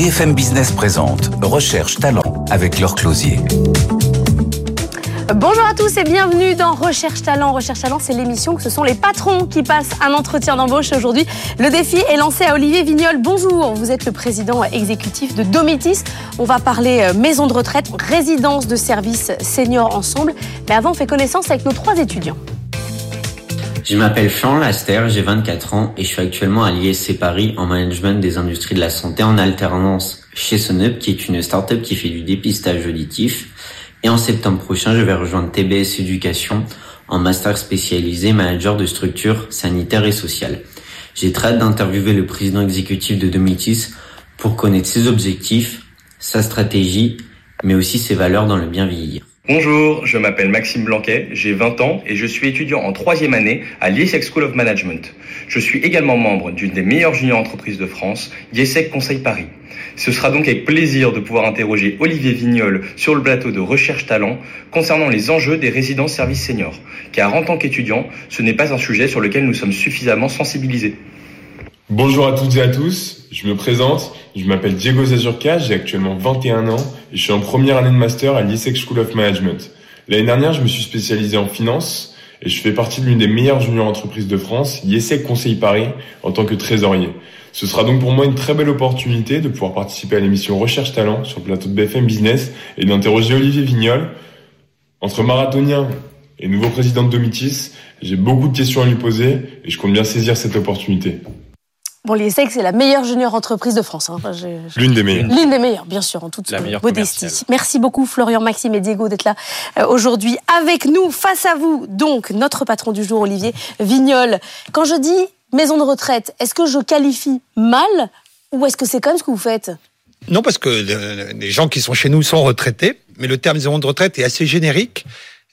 BFM Business présente Recherche Talent avec Laure Closier. Bonjour à tous et bienvenue dans Recherche Talent. Recherche Talent, c'est l'émission que ce sont les patrons qui passent un entretien d'embauche aujourd'hui. Le défi est lancé à Olivier Vignol. Bonjour, vous êtes le président exécutif de Domitis. On va parler euh, maison de retraite, résidence de services seniors ensemble. Mais avant, on fait connaissance avec nos trois étudiants. Je m'appelle Florent Laster, j'ai 24 ans et je suis actuellement à l'ISC Paris en management des industries de la santé en alternance chez Sonup qui est une start-up qui fait du dépistage auditif. Et en septembre prochain, je vais rejoindre TBS Éducation en master spécialisé manager de structures sanitaires et sociales. J'ai très hâte d'interviewer le président exécutif de Domitis pour connaître ses objectifs, sa stratégie, mais aussi ses valeurs dans le bien vieillir. Bonjour, je m'appelle Maxime Blanquet, j'ai 20 ans et je suis étudiant en troisième année à l'IESEC School of Management. Je suis également membre d'une des meilleures juniors entreprises de France, IESEC Conseil Paris. Ce sera donc avec plaisir de pouvoir interroger Olivier Vignol sur le plateau de Recherche Talent concernant les enjeux des résidences services seniors, car en tant qu'étudiant, ce n'est pas un sujet sur lequel nous sommes suffisamment sensibilisés. Bonjour à toutes et à tous, je me présente, je m'appelle Diego Zazurka, j'ai actuellement 21 ans et je suis en première année de master à l'ISEC School of Management. L'année dernière, je me suis spécialisé en finance et je fais partie de l'une des meilleures juniors entreprises de France, l'ISEC Conseil Paris, en tant que trésorier. Ce sera donc pour moi une très belle opportunité de pouvoir participer à l'émission Recherche Talent sur le plateau de BFM Business et d'interroger Olivier Vignol. Entre marathonien et nouveau président de Domitis, j'ai beaucoup de questions à lui poser et je compte bien saisir cette opportunité. Bon, l'ISEC, c'est la meilleure junior entreprise de France. Hein. L'une des meilleures. L'une des meilleures, bien sûr, en toute modestie. Merci beaucoup, Florian, Maxime et Diego, d'être là euh, aujourd'hui avec nous, face à vous. Donc, notre patron du jour, Olivier Vignol. Quand je dis maison de retraite, est-ce que je qualifie mal ou est-ce que c'est comme ce que vous faites? Non, parce que les gens qui sont chez nous sont retraités, mais le terme maison de retraite est assez générique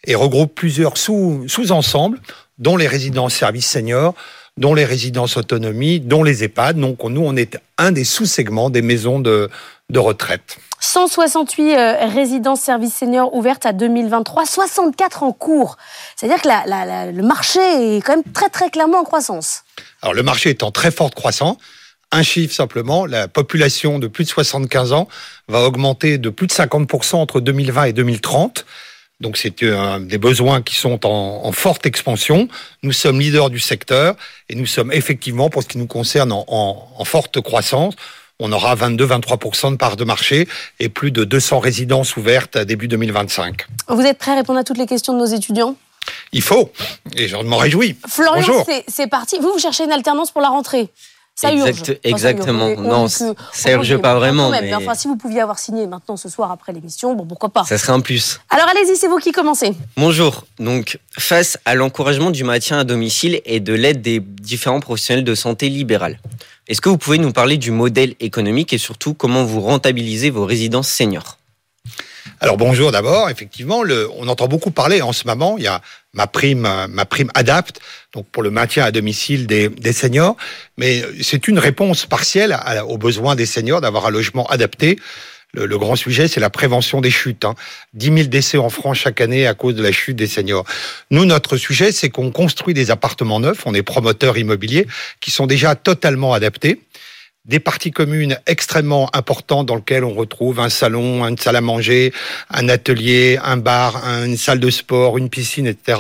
et regroupe plusieurs sous-ensembles, dont les résidences services seniors, dont les résidences autonomie, dont les EHPAD. Donc nous, on est un des sous-segments des maisons de, retraite. 168 euh, résidences services seniors ouvertes à 2023, 64 en cours. C'est-à-dire que le marché est quand même très très clairement en croissance. Alors le marché est en très forte croissance. Un chiffre simplement, la population de plus de 75 ans va augmenter de plus de 50% entre 2020 et 2030. Donc c'est un des besoins qui sont en, forte expansion. Nous sommes leaders du secteur et nous sommes effectivement, pour ce qui nous concerne, en, forte croissance. On aura 22-23% de part de marché et plus de 200 résidences ouvertes à début 2025. Vous êtes prêt à répondre à toutes les questions de nos étudiants? Il faut, et je m'en réjouis. Florian, c'est parti. Vous, vous cherchez une alternance pour la rentrée? Ça urge. exactement. non, ça urge pas vraiment. mais... enfin, si vous pouviez avoir signé maintenant ce soir après l'émission, bon, pourquoi pas Ça serait un plus. Alors allez-y, c'est vous qui commencez. Bonjour. Donc, face à l'encouragement du maintien à domicile et de l'aide des différents professionnels de santé libérales, est-ce que vous pouvez nous parler du modèle économique et surtout comment vous rentabilisez vos résidences seniors? Alors bonjour d'abord, effectivement, le, on entend beaucoup parler en ce moment, il y a ma prime, ma prime adapte, donc pour le maintien à domicile des, des seniors, mais c'est une réponse partielle aux besoins des seniors d'avoir un logement adapté. Le, grand sujet, c'est la prévention des chutes. Hein. 10 000 décès en France chaque année à cause de la chute des seniors. Nous, notre sujet, c'est qu'on construit des appartements neufs, on est promoteurs immobiliers, qui sont déjà totalement adaptés des parties communes extrêmement importantes dans lesquelles on retrouve un salon, une salle à manger, un atelier, un bar, une salle de sport, une piscine, etc.,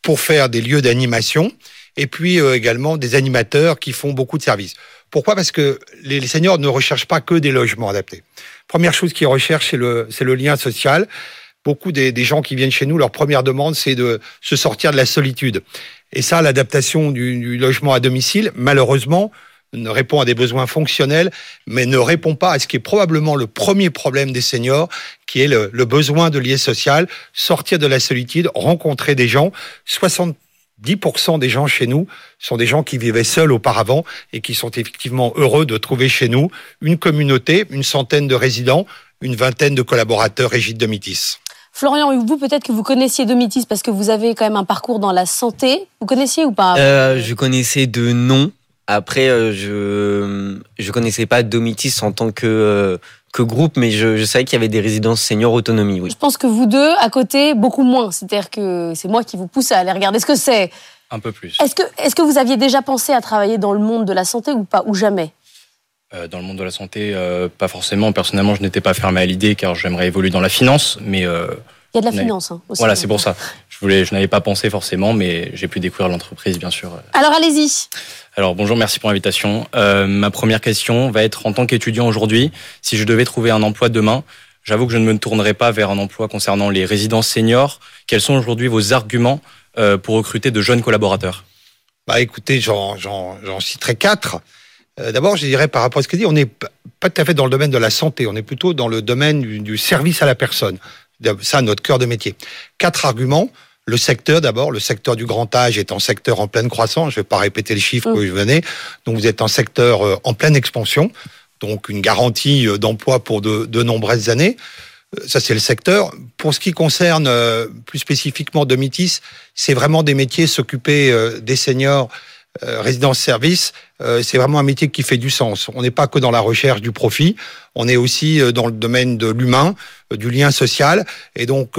pour faire des lieux d'animation, et puis euh, également des animateurs qui font beaucoup de services. Pourquoi? Parce que les, seniors ne recherchent pas que des logements adaptés. Première chose qu'ils recherchent, c'est le, le lien social. Beaucoup des, des gens qui viennent chez nous, leur première demande, c'est de se sortir de la solitude. Et ça, l'adaptation du, du logement à domicile, malheureusement, ne répond à des besoins fonctionnels, mais ne répond pas à ce qui est probablement le premier problème des seniors, qui est le, besoin de lier social, sortir de la solitude, rencontrer des gens. 70% des gens chez nous sont des gens qui vivaient seuls auparavant et qui sont effectivement heureux de trouver chez nous une communauté, une centaine de résidents, une vingtaine de collaborateurs Régis Domitis. Florian, vous peut-être que vous connaissiez Domitis parce que vous avez quand même un parcours dans la santé. Vous connaissiez ou pas? Euh, Je connaissais de nom, après, euh, je je connaissais pas Domitis en tant que euh, que groupe, mais je, savais qu'il y avait des résidences seniors autonomie. Oui. Je pense que vous deux, à côté, beaucoup moins. C'est-à-dire que c'est moi qui vous pousse à aller regarder ce que c'est. Un peu plus. Est-ce que est-ce que vous aviez déjà pensé à travailler dans le monde de la santé ou pas ou jamais? Euh, dans le monde de la santé, euh, pas forcément. Personnellement, je n'étais pas fermé à l'idée car j'aimerais évoluer dans la finance, mais euh, il y a de la finance hein, aussi. Voilà, c'est pour ça. Je voulais, je n'avais pas pensé forcément, mais j'ai pu découvrir l'entreprise, bien sûr. Alors allez-y. Alors bonjour, merci pour l'invitation. Euh, ma première question va être en tant qu'étudiant aujourd'hui, si je devais trouver un emploi demain, j'avoue que je ne me tournerai pas vers un emploi concernant les résidences seniors. Quels sont aujourd'hui vos arguments euh, pour recruter de jeunes collaborateurs? Bah écoutez, j'en citerai quatre. Euh, d'abord, je dirais par rapport à ce que dit, on n'est pas tout à fait dans le domaine de la santé, on est plutôt dans le domaine du, du service à la personne. Ça, notre cœur de métier. Quatre arguments. Le secteur d'abord, le secteur du grand âge est un secteur en pleine croissance. Je ne vais pas répéter les chiffres mmh. que je venais. Donc vous êtes un secteur euh, en pleine expansion, donc une garantie euh, d'emploi pour de, de, nombreuses années. Ça c'est le secteur. Pour ce qui concerne plus spécifiquement Domitis, c'est vraiment des métiers s'occuper des seniors euh, résidence-service, euh, c'est vraiment un métier qui fait du sens. On n'est pas que dans la recherche du profit, on est aussi euh, dans le domaine de l'humain, du lien social. Et donc,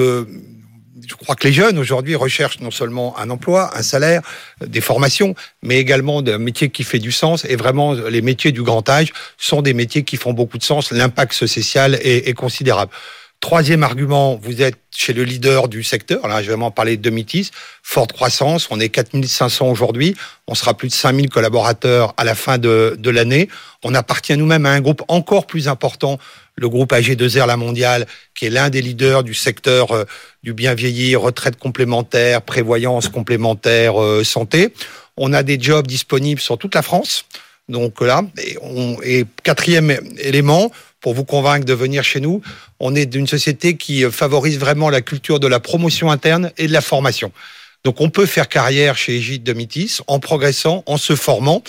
je crois que les jeunes aujourd'hui recherchent non seulement un emploi, un salaire, des formations, mais également un métier qui fait du sens. Et vraiment, les métiers du grand âge sont des métiers qui font beaucoup de sens. L'impact social est, est considérable. Troisième argument, vous êtes chez le leader du secteur. Là, je vais vraiment parler de Domitis. Forte croissance. On est 4500 aujourd'hui. On sera plus de 5000 collaborateurs à la fin de, de l'année. On appartient nous-mêmes à un groupe encore plus important, le groupe AG2R La Mondiale, qui est l'un des leaders du secteur euh, du bien vieillir, retraite complémentaire, prévoyance complémentaire, euh, santé. On a des jobs disponibles sur toute la France. Donc là, et, on, quatrième élément, pour vous convaincre de venir chez nous. On est d'une société qui favorise vraiment la culture de la promotion interne et de la formation. Donc on peut faire carrière chez Egide Domitis en progressant, en se formant.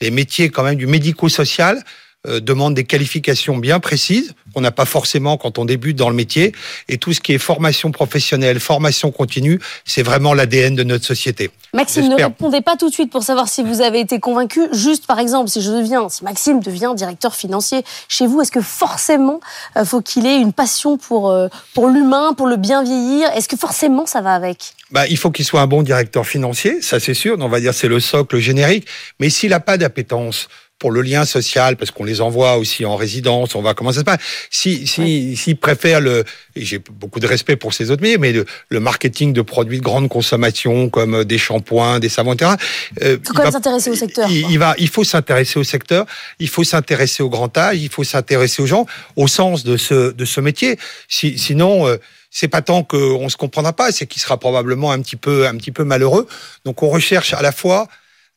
Les métiers quand même du médico-social euh, demandent des qualifications bien précises qu'on n'a pas forcément quand on débute dans le métier. Et tout ce qui est formation professionnelle, formation continue, c'est vraiment l'ADN de notre société. Maxime, ne répondez pas tout de suite pour savoir si vous avez été convaincu. Juste par exemple, si je deviens, si Maxime devient directeur financier chez vous, est-ce que forcément euh, faut qu'il ait une passion pour euh, pour l'humain, pour le bien vieillir? Est-ce que forcément ça va avec? Bah, il faut qu'il soit un bon directeur financier, ça c'est sûr. On va dire c'est le socle générique. Mais s'il n'a pas d'appétence pour le lien social, parce qu'on les envoie aussi en résidence, on va comment ça se passe? Si si s'ils préfèrent le, et j'ai beaucoup de respect pour ces autres métiers, mais le, marketing de produits de grande consommation comme des shampoings, des savons, etc. Euh, il faut quand même s'intéresser au secteur. Il, va, il faut s'intéresser au secteur, il faut s'intéresser au grand âge, il faut s'intéresser aux gens, au sens de ce de ce métier. Si, sinon. Euh, c'est pas tant qu'on se comprendra pas, c'est qu'il sera probablement un petit peu, un petit peu malheureux. Donc on recherche à la fois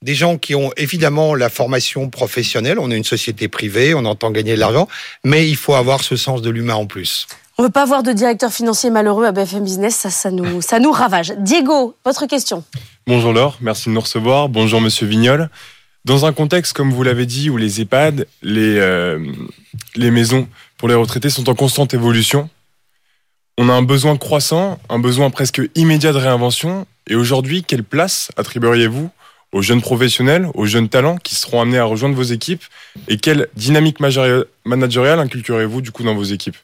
des gens qui ont évidemment la formation professionnelle. On est une société privée, on entend gagner de l'argent, mais il faut avoir ce sens de l'humain en plus. On ne veut pas avoir de directeur financier malheureux à BFM Business, ça, ça, nous, ça nous ravage. Diego, votre question. Bonjour Laure, merci de nous recevoir. Bonjour Monsieur Vignol. Dans un contexte, comme vous l'avez dit, où les EHPAD, les, euh, les maisons pour les retraités sont en constante évolution, on a un besoin croissant, un besoin presque immédiat de réinvention. Et aujourd'hui, quelle place attribueriez-vous aux jeunes professionnels, aux jeunes talents qui seront amenés à rejoindre vos équipes Et quelle dynamique managériale inculquerez-vous du coup dans vos équipes?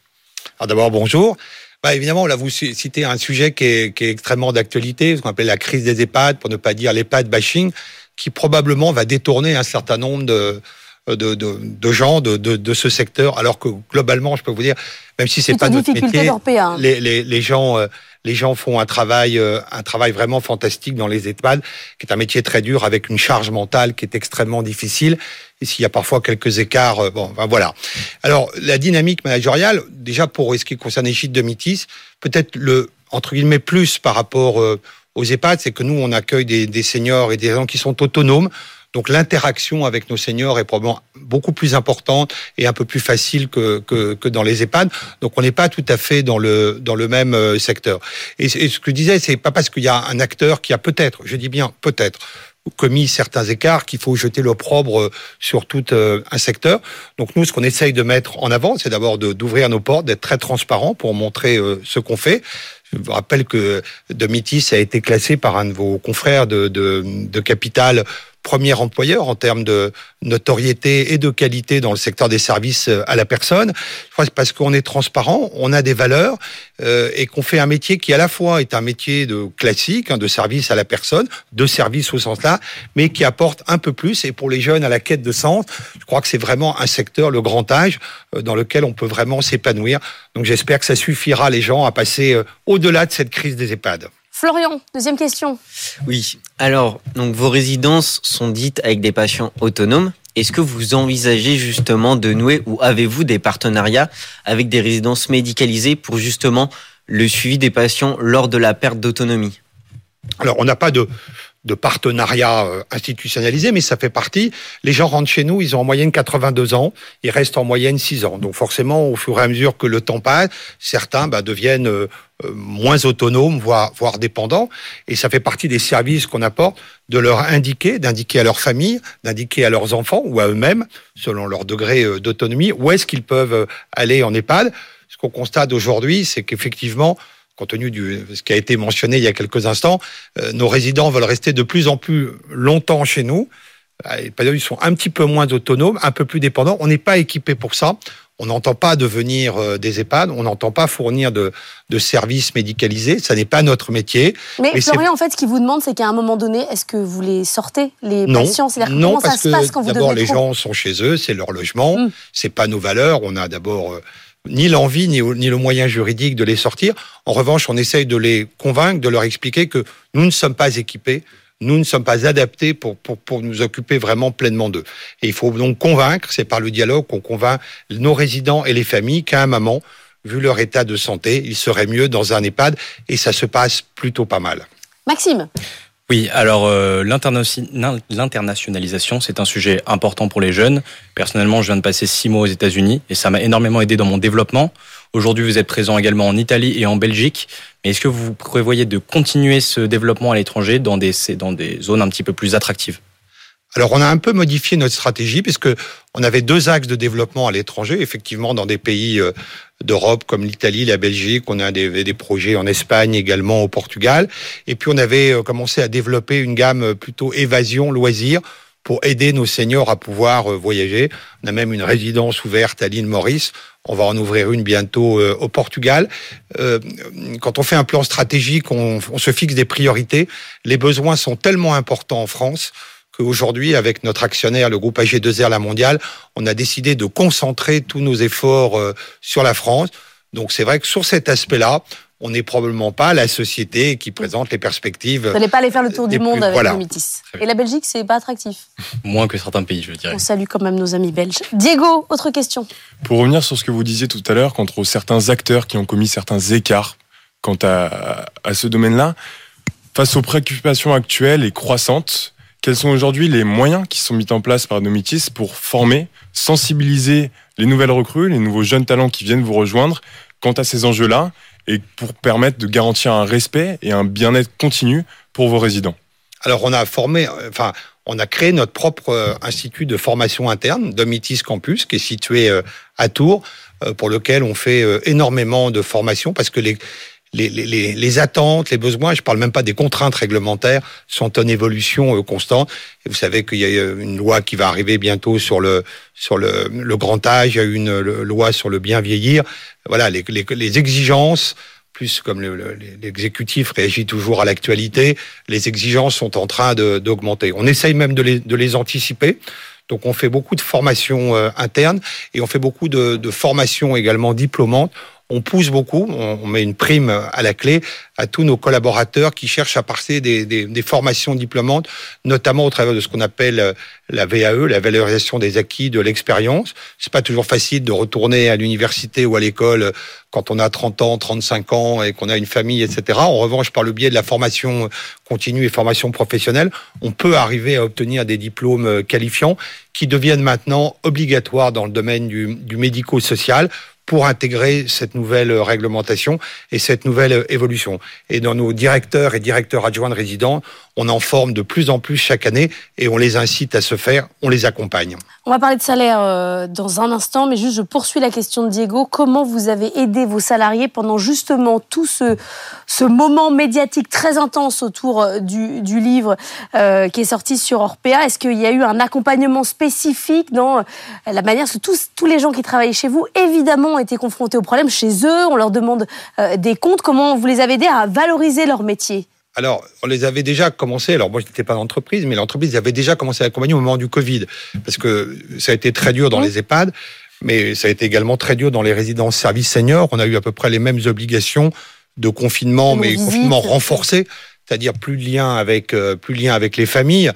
Alors d'abord, bonjour. Bah, évidemment, là, vous citez un sujet qui est, qui est extrêmement d'actualité, ce qu'on appelle la crise des EHPAD, pour ne pas dire l'EHPAD bashing, qui probablement va détourner un certain nombre de, de, de, de gens de, de, de, ce secteur, alors que globalement, je peux vous dire, même si c'est pas notre métier, les, les, les, gens, euh, les gens font un travail, euh, un travail vraiment fantastique dans les EHPAD, qui est un métier très dur avec une charge mentale qui est extrêmement difficile. Et s'il y a parfois quelques écarts, euh, bon, ben voilà. Alors la dynamique managériale, déjà pour ce qui concerne les de Mitis, peut-être le entre guillemets plus par rapport aux EHPAD, c'est que nous on accueille des, des seniors et des gens qui sont autonomes donc l'interaction avec nos seniors est probablement beaucoup plus importante et un peu plus facile que, que, que dans les EHPAD. Donc on n'est pas tout à fait dans le, dans le même euh, secteur. Et, ce que je disais, c'est pas parce qu'il y a un acteur qui a peut-être, je dis bien peut-être, commis certains écarts qu'il faut jeter l'opprobre euh, sur tout euh, un secteur. Donc nous, ce qu'on essaye de mettre en avant, c'est d'abord d'ouvrir nos portes, d'être très transparent pour montrer ce qu'on fait. Je vous rappelle que Domitis a été classé par un de vos confrères de, de, de Capital premier employeur en termes de notoriété et de qualité dans le secteur des services euh, à la personne. Je crois que parce qu'on est transparent, on a des valeurs euh, et qu'on fait un métier qui à la fois est un métier de classique, hein, de service à la personne, de service au sens là, mais qui apporte un peu plus. Et pour les jeunes à la quête de sens, je crois que c'est vraiment un secteur, le grand âge, euh, dans lequel on peut vraiment s'épanouir. Donc j'espère que ça suffira les gens à passer euh, au-delà de cette crise des EHPAD. Florian, deuxième question. Oui. Alors, donc vos résidences sont dites avec des patients autonomes. Est-ce que vous envisagez justement de nouer ou avez-vous des partenariats avec des résidences médicalisées pour justement le suivi des patients lors de la perte d'autonomie? Alors, on n'a pas de, de partenariat euh, institutionnalisé, mais ça fait partie. Les gens rentrent chez nous, ils ont en moyenne 82 ans, ils restent en moyenne 6 ans. Donc forcément, au fur et à mesure que le temps passe, certains bah, deviennent euh, euh, moins autonomes, voire, voire dépendants. Et ça fait partie des services qu'on apporte, de leur indiquer, d'indiquer à leur famille, d'indiquer à leurs enfants ou à eux-mêmes, selon leur degré d'autonomie, où est-ce qu'ils peuvent aller en EHPAD. Ce qu'on constate aujourd'hui, c'est qu'effectivement, compte tenu de ce qui a été mentionné il y a quelques instants, euh, nos résidents veulent rester de plus en plus longtemps chez nous. Euh, ils sont un petit peu moins autonomes, un peu plus dépendants. On n'est pas équipé pour ça. On n'entend pas devenir euh, des EHPAD, on n'entend pas fournir de, de, services médicalisés, ça n'est pas notre métier. Mais, Florian, en fait, ce qu'il vous demande, c'est qu'à un moment donné, est-ce que vous les sortez, les non, patients? Non, comment parce ça se passe quand vous D'abord, les gens sont chez eux, c'est leur logement, Ce hmm. c'est pas nos valeurs. On a d'abord ni l'envie ni, le moyen juridique de les sortir. En revanche, on essaye de les convaincre, de leur expliquer que nous ne sommes pas équipés, nous ne sommes pas adaptés pour, pour, nous occuper vraiment pleinement d'eux. Et il faut donc convaincre, c'est par le dialogue qu'on convainc nos résidents et les familles qu'à un moment, vu leur état de santé, il serait mieux dans un EHPAD et ça se passe plutôt pas mal. Maxime oui, alors euh, l'internationalisation, c'est un sujet important pour les jeunes. Personnellement, je viens de passer six mois aux États-Unis et ça m'a énormément aidé dans mon développement. Aujourd'hui, vous êtes présent également en Italie et en Belgique. Mais est-ce que vous prévoyez de continuer ce développement à l'étranger dans des, dans des zones un petit peu plus attractives? Alors on a un peu modifié notre stratégie puisque on avait deux axes de développement à l'étranger, effectivement dans des pays euh, d'Europe comme l'Italie, la Belgique, on a des, des, projets en Espagne également au Portugal, et puis on avait euh, commencé à développer une gamme plutôt évasion loisirs pour aider nos seniors à pouvoir euh, voyager. On a même une résidence ouverte à l'île Maurice. On va en ouvrir une bientôt au Portugal. quand on fait un plan stratégique, on se fixe des priorités. Les besoins sont tellement importants en France Aujourd'hui, avec notre actionnaire, le groupe AG2R La Mondiale, on a décidé de concentrer tous nos efforts euh, sur la France. Donc c'est vrai que sur cet aspect-là, on n'est probablement pas la société qui présente les perspectives. Vous n'allez pas aller faire le tour du monde avec voilà. Domitis. Et la Belgique, c'est pas attractif. Moins que certains pays, je dirais. On salue quand même nos amis belges. Diego, autre question. Pour revenir sur ce que vous disiez tout à l'heure, contre certains acteurs qui ont commis certains écarts quant à, à ce domaine-là, face aux préoccupations actuelles et croissantes, quels sont aujourd'hui les moyens qui sont mis en place par Domitis pour former, sensibiliser les nouvelles recrues, les nouveaux jeunes talents qui viennent vous rejoindre quant à ces enjeux-là et pour permettre de garantir un respect et un bien-être continu pour vos résidents? Alors on a formé, enfin on a créé notre propre euh, institut de formation interne, Domitis Campus, qui est situé euh, à Tours, euh, pour lequel on fait énormément de formation parce que les, les, les, les, attentes, les besoins, je parle même pas des contraintes réglementaires, sont en évolution euh, constante. Et vous savez qu'il y a euh, une loi qui va arriver bientôt sur le sur le, le grand âge, il y a une loi sur le bien vieillir. Voilà, les, les exigences, plus comme l'exécutif réagit toujours à l'actualité, les exigences sont en train d'augmenter. On essaye même de les, de les anticiper. Donc on fait beaucoup de formations euh, internes et on fait beaucoup de, de formations également diplômantes on pousse beaucoup, on, met une prime à la clé à tous nos collaborateurs qui cherchent à passer des, formations diplômantes, notamment au travers de ce qu'on appelle euh, la VAE, la valorisation des acquis de l'expérience. C'est pas toujours facile de retourner à l'université ou à l'école quand on a 30 ans, 35 ans et qu'on a une famille, etc. En revanche, par le biais de la formation continue et formation professionnelle, on peut arriver à obtenir des diplômes qualifiants qui deviennent maintenant obligatoires dans le domaine du médico-social pour intégrer cette nouvelle réglementation et cette nouvelle évolution. Et dans nos directeurs et directeurs adjoints de résidents, on en forme de plus en plus chaque année et on les incite à se faire, on les accompagne. On va parler de salaire euh, dans un instant, mais juste je poursuis la question de Diego. Comment vous avez aidé vos salariés pendant justement tout ce, ce moment médiatique très intense autour euh, du, du livre euh, qui est sorti sur Orpea? Est-ce qu'il y a eu un accompagnement spécifique dans la manière que tous, tous les gens qui travaillent chez vous, évidemment, ont été confrontés aux problèmes chez eux, on leur demande des comptes. Comment vous les avez aidés à valoriser leur métier? Alors, on les avait déjà commencé. Alors, moi, je n'étais pas dans l'entreprise, mais l'entreprise avait déjà commencé à accompagner au moment du Covid, parce que ça a été très dur dans les EHPAD, mais ça a été également très dur dans les résidences services seniors. On a eu à peu près les mêmes obligations de confinement, mais confinement renforcé, c'est-à-dire plus de lien avec euh, plus de lien avec les familles.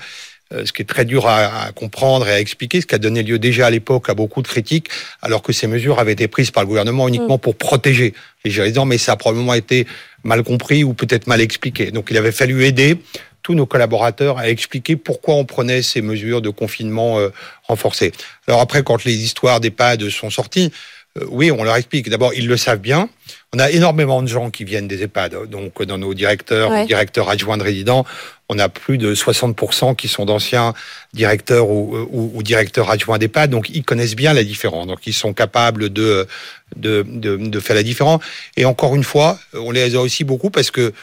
Euh, ce qui est très dur à, comprendre et à expliquer, ce qui a donné lieu déjà à l'époque à beaucoup de critiques, alors que ces mesures avaient été prises par le gouvernement uniquement mm. pour protéger les résidents, mais ça a probablement été mal compris ou peut-être mal expliqué. Donc il avait fallu aider tous nos collaborateurs à expliquer pourquoi on prenait ces mesures de confinement euh, renforcées. Alors après, quand les histoires d'EHPAD sont sorties, euh, oui, on leur explique. D'abord, ils le savent bien. On a énormément de gens qui viennent des EHPAD. Donc, dans nos directeurs, directeurs adjoints de résidents, on a plus de 60% qui sont d'anciens directeurs ou, directeurs adjoints d'EHPAD. Donc, ils connaissent bien la différence. Donc, ils sont capables de, de, de, faire la différence. Et encore une fois, on les a aussi beaucoup parce que,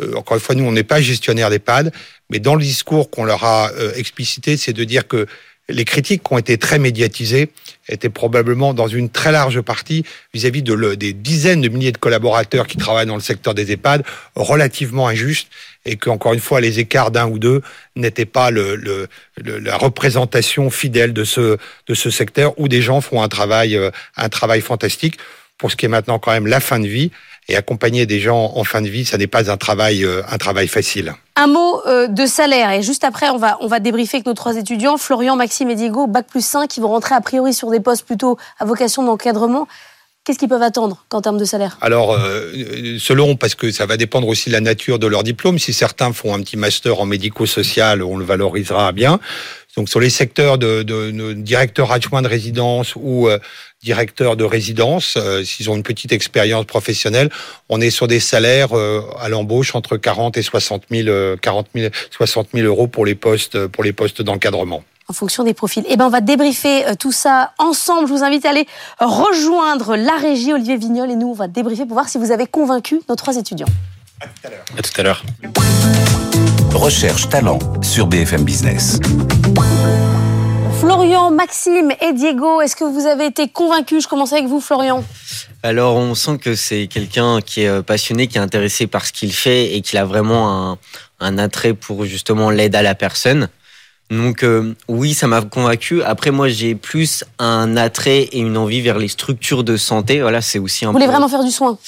euh, encore une fois, nous, on n'est pas gestionnaire d'EHPAD. Mais dans le discours qu'on leur a euh, explicité, c'est de dire que les critiques qui ont été très médiatisées étaient probablement dans une très large partie vis-à-vis de des dizaines de milliers de collaborateurs qui travaillent dans le secteur des EHPAD relativement injustes et que encore une fois les écarts d'un ou deux n'étaient pas le, la représentation fidèle de ce de ce secteur où des gens font un travail euh, un travail fantastique. Pour ce qui est maintenant quand même la fin de vie et accompagner des gens en fin de vie, ça n'est pas un travail, euh, un travail facile. Un mot euh, de salaire et juste après on va on va débriefer avec nos trois étudiants Florian, Maxime et Diego, bac plus 5 qui vont rentrer a priori sur des postes plutôt à vocation d'encadrement. Qu'est-ce qu'ils peuvent attendre qu'en termes de salaire? Alors, euh, selon, parce que ça va dépendre aussi de la nature de leur diplôme. Si certains font un petit master en médico-social, on le valorisera bien. Donc, sur les secteurs de, de, de directeur adjoint de résidence ou directeurs de résidence, euh, s'ils ont une petite expérience professionnelle, on est sur des salaires euh, à l'embauche entre 40 et 60 000, 40 60 000 euros pour les postes, pour les postes d'encadrement en fonction des profils. Eh ben, on va débriefer euh, tout ça ensemble. Je vous invite à aller rejoindre la régie Olivier Vignol et nous, on va débriefer pour voir si vous avez convaincu nos trois étudiants. À tout à l'heure. À tout à l'heure. Recherche talent sur BFM Business. Florian, Maxime et Diego, est-ce que vous avez été convaincus? Je commence avec vous, Florian. Alors, on sent que c'est quelqu'un qui est euh, passionné, qui est intéressé par ce qu'il fait et qui a vraiment un, attrait pour justement l'aide à la personne. Donc euh, oui, ça m'a convaincu. Après, moi, j'ai plus un attrait et une envie vers les structures de santé. Voilà, c'est aussi un. Vous voulez vraiment faire du soin?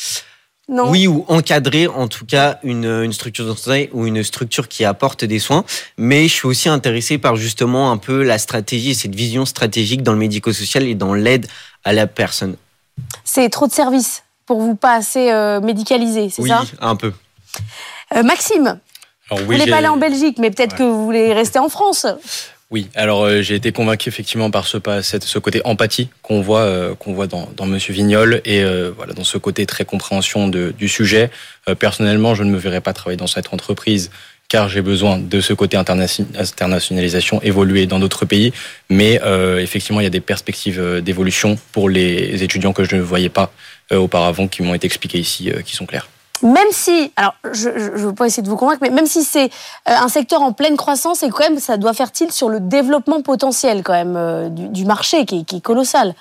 Oui, ou encadrer en tout cas une, une structure de ou une structure qui apporte des soins. Mais je suis aussi intéressé par justement un peu la stratégie, cette vision stratégique dans le médico-social et dans l'aide à la personne. C'est trop de services pour vous, pas assez euh, médicalisé, c'est ça? Oui, un peu. Euh, Maxime, vous voulez pas aller en Belgique, mais peut-être que vous voulez rester en France. Oui, alors euh, j'ai été convaincu effectivement par ce, côté empathie qu'on voit, euh, qu'on voit dans, dans Monsieur Vignol et euh, voilà dans ce côté très compréhension du sujet. personnellement, je ne me verrais pas travailler dans cette entreprise car j'ai besoin de ce côté internationalisation évoluer dans d'autres pays. Mais effectivement, il y a des perspectives d'évolution pour les étudiants que je ne voyais pas auparavant, qui m'ont été expliquées ici, qui sont claires même si, alors je ne veux pas essayer de vous convaincre, mais même si c'est euh, un secteur en pleine croissance, et quand même ça doit faire tilt sur le développement potentiel quand même euh, du, marché qui, est colossal.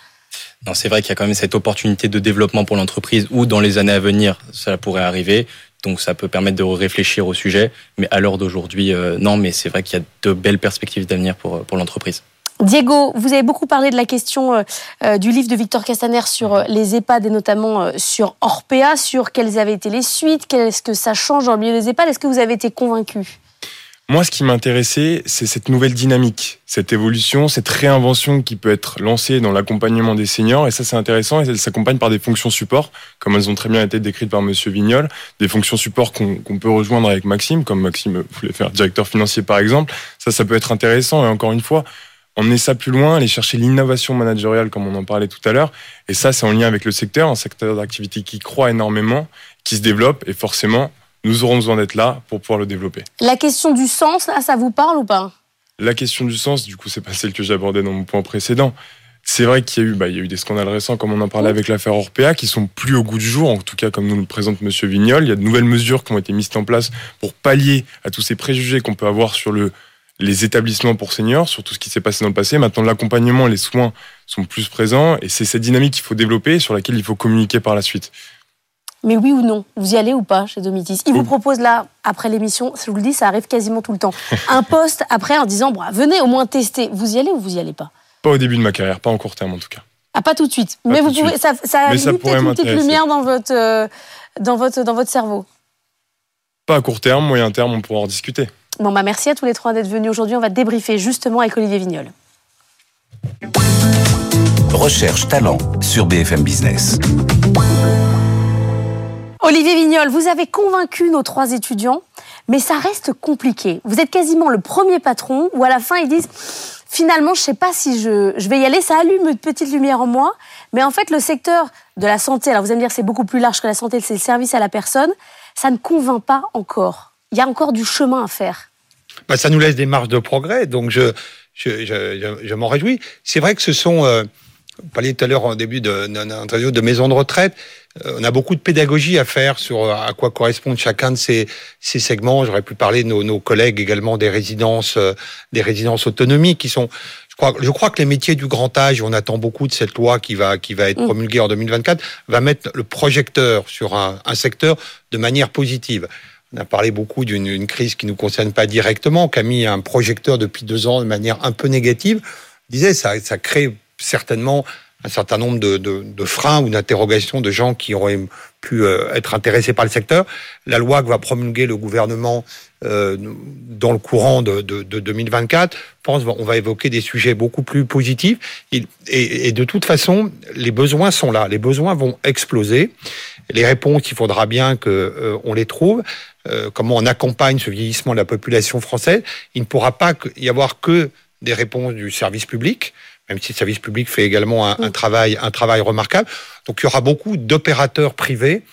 Non, c'est vrai qu'il y a quand même cette opportunité de développement pour l'entreprise ou dans les années à venir, ça pourrait arriver. Donc ça peut permettre de réfléchir au sujet, mais à l'heure d'aujourd'hui, euh, non. Mais c'est vrai qu'il y a de belles perspectives d'avenir pour, pour l'entreprise. Diego, vous avez beaucoup parlé de la question euh, euh, du livre de Victor Castaner sur euh, les EHPAD et notamment sur Orpea, sur quelles avaient été les suites, qu'est-ce que ça change dans le milieu des EHPAD? Est-ce que vous avez été convaincu? Moi, ce qui m'intéressait, c'est cette nouvelle dynamique, cette évolution, cette réinvention qui peut être lancée dans l'accompagnement des seniors. Et ça, c'est intéressant. Et elle s'accompagne par des fonctions support, comme elles ont très bien été décrites par Monsieur Vignol. Des fonctions support qu'on peut rejoindre avec Maxime, comme Maxime voulait faire directeur financier, par exemple. Ça, ça peut être intéressant. Et encore une fois, emmener ça plus loin, aller chercher l'innovation managériale comme on en parlait tout à l'heure. Et ça, c'est en lien avec le secteur, un secteur d'activité qui croît énormément, qui se développe et forcément, nous aurons besoin d'être là pour pouvoir le développer. La question du sens, là, ça vous parle ou pas? La question du sens, du coup, c'est pas celle que j'abordais dans mon point précédent. C'est vrai qu'il y a eu, bah, il y a eu des scandales récents, comme on en parlait avec l'affaire Orpea, qui sont plus au goût du jour, en tout cas comme nous le présente Monsieur Vignol. Il y a de nouvelles mesures qui ont été mises en place pour pallier à tous ces préjugés qu'on peut avoir sur le, les établissements pour seniors, sur tout ce qui s'est passé dans le passé. Maintenant, l'accompagnement, les soins sont plus présents, et c'est cette dynamique qu'il faut développer, sur laquelle il faut communiquer par la suite. Mais oui ou non, vous y allez ou pas chez Domitis? Il vous propose là, après l'émission, je vous le dis, ça arrive quasiment tout le temps, un poste après en disant, bon, venez au moins tester. Vous y allez ou vous y allez pas? Pas au début de ma carrière, pas en court terme en tout cas. Ah, pas tout de suite. Mais vous pouvez, suite. ça, ça pourrait peut-être une petite lumière dans votre, euh, dans votre, dans votre cerveau. Pas à court terme, moyen terme, on pourra en discuter. Bon, bah merci à tous les trois d'être venus aujourd'hui. On va débriefer justement avec Olivier Vignol. Recherche talent sur BFM Business. Olivier Vignol, vous avez convaincu nos trois étudiants, mais ça reste compliqué. Vous êtes quasiment le premier patron où à la fin ils disent finalement je sais pas si je, je vais y aller, ça allume une petite lumière en moi, mais en fait le secteur de la santé, alors vous allez me dire c'est beaucoup plus large que la santé, c'est le service à la personne, ça ne convainc pas encore. Il y a encore du chemin à faire. Bah, ça nous laisse des marges de progrès, donc je, je, je, je- m'en réjouis. C'est vrai que ce sont, euh, vous parliez tout à l'heure en début de, d'interview de maisons de retraite, euh, on a beaucoup de pédagogie à faire sur euh, à quoi correspondent chacun de ces, ces segments. J'aurais pu parler de nos, nos collègues également des résidences, euh, des résidences autonomiques qui sont je crois, je crois que les métiers du grand âge, on attend beaucoup de cette loi qui va, qui va être Mm. promulguée en 2024, va mettre le projecteur sur un, un secteur de manière positive. On a parlé beaucoup d'une une crise qui nous concerne pas directement, qui a mis un projecteur depuis deux ans de manière un peu négative. Je disais, ça, ça crée certainement un certain nombre de, de, de freins ou d'interrogations de gens qui auraient pu euh, être intéressés par le secteur. La loi que va promulguer le gouvernement euh, dans le courant de, de, de 2024, je pense on va évoquer des sujets beaucoup plus positifs. Et, et, de toute façon, les besoins sont là. Les besoins vont exploser. Les réponses, il faudra bien que euh, on les trouve. Euh, comment on accompagne ce vieillissement de la population française Il ne pourra pas y avoir que des réponses du service public, même si le service public fait également un, un travail, un travail remarquable. Donc il y aura beaucoup d'opérateurs privés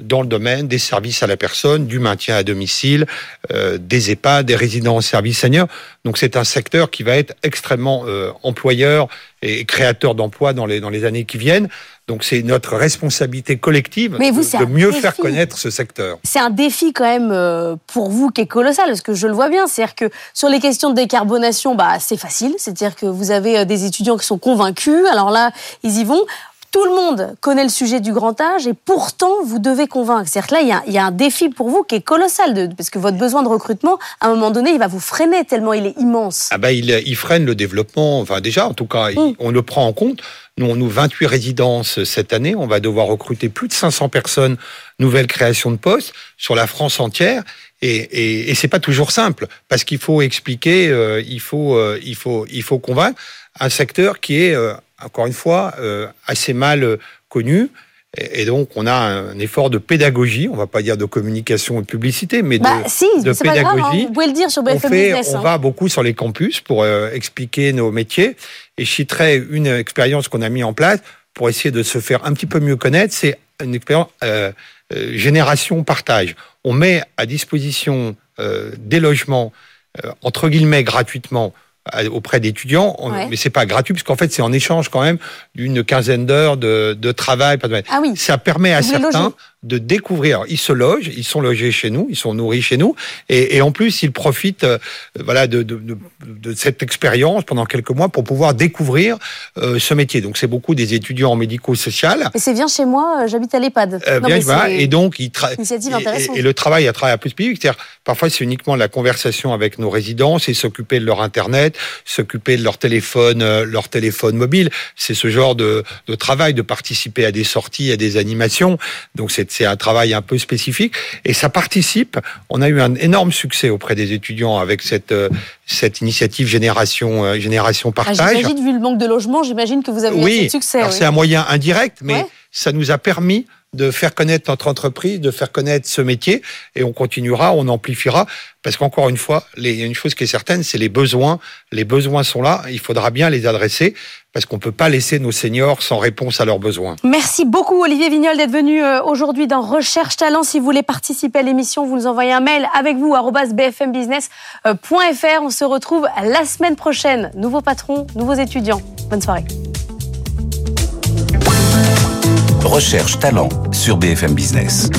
dans le domaine des services à la personne, du maintien à domicile, euh, des EHPAD, des résidences services seniors. Donc c'est un secteur qui va être extrêmement euh, employeur et créateur d'emplois dans les, dans les années qui viennent. Donc c'est notre responsabilité collective Mais vous, de- mieux défi. faire connaître ce secteur. C'est un défi quand même euh, pour vous qui est colossal, parce que je le vois bien. C'est-à-dire que sur les questions de décarbonation, bah, c'est facile. C'est-à-dire que vous avez euh, des étudiants qui sont convaincus. Alors là, ils y vont. Tout le monde connaît le sujet du grand âge et pourtant, vous devez convaincre. C'est-à-dire que là, il y a, il y a un défi pour vous qui est colossal, de, parce que votre besoin de recrutement, à un moment donné, il va vous freiner tellement il est immense. Ah ben, il, il freine le développement, enfin déjà, en tout cas, il- Mm. on le prend en compte. Nous, on nous 28 résidences cette année, on va devoir recruter plus de 500 personnes, nouvelle création de postes sur la France entière. Et, et, et c'est pas toujours simple parce qu'il faut expliquer, euh, il faut, euh, il faut, il faut convaincre un secteur qui est euh, encore une fois euh, assez mal euh, connu. Et, et donc, on a un effort de pédagogie, on va pas dire de communication ou de publicité, mais Bah, de, si, de c'est pas grave, hein, pédagogie. vous pouvez le dire sur on, BFM fait, Business. on hein. va beaucoup sur les campus pour euh, expliquer nos métiers. Et je citerai une expérience qu'on a mis en place pour essayer de se faire un petit peu mieux connaître. C'est une expérience euh, euh, génération partage. On met à disposition euh, des logements euh, entre guillemets gratuitement auprès d'étudiants, Ouais. mais c'est pas gratuit puisqu'en fait c'est en échange quand même d'une quinzaine d'heures de, de travail. Ah oui. Ça permet à Vous certains de découvrir. Ils se logent, ils sont logés chez nous, ils sont nourris chez nous, et, et en plus ils profitent, euh, voilà, de, de, de, de cette expérience pendant quelques mois pour pouvoir découvrir euh, ce métier. Donc c'est beaucoup des étudiants en médico-social. Mais c'est bien chez moi, euh, j'habite à l'EHPAD. Euh, bien, voilà, et donc ils tra- initiative et- et, et le travail à travers plus public, c'est-à-dire parfois c'est uniquement la conversation avec nos résidents, c'est s'occuper de leur internet, s'occuper de leur téléphone, euh, leur téléphone mobile. C'est ce genre de, de travail, de participer à des sorties, à des animations. Donc c'est un travail un peu spécifique et ça participe. On a eu un énorme succès auprès des étudiants avec cette euh, cette initiative génération euh, génération Ah, partage. j'imagine, vu le manque de logement, j'imagine que vous avez eu de succès. alors oui. c'est un moyen indirect, mais Ouais. ça nous a permis de faire connaître notre entreprise, de faire connaître ce métier, et on continuera, on amplifiera, parce qu'encore une fois, il y a une chose qui est certaine, c'est les besoins. Les besoins sont là, il faudra bien les adresser, parce qu'on ne peut pas laisser nos seniors sans réponse à leurs besoins. Merci beaucoup Olivier Vignol d'être venu euh, aujourd'hui dans Recherche Talent. Si vous voulez participer à l'émission, vous nous envoyez un mail avec vous, bfmbusiness.fr. On se retrouve la semaine prochaine. Nouveaux patrons, nouveaux étudiants. Bonne soirée. Recherche Talent sur BFM Business.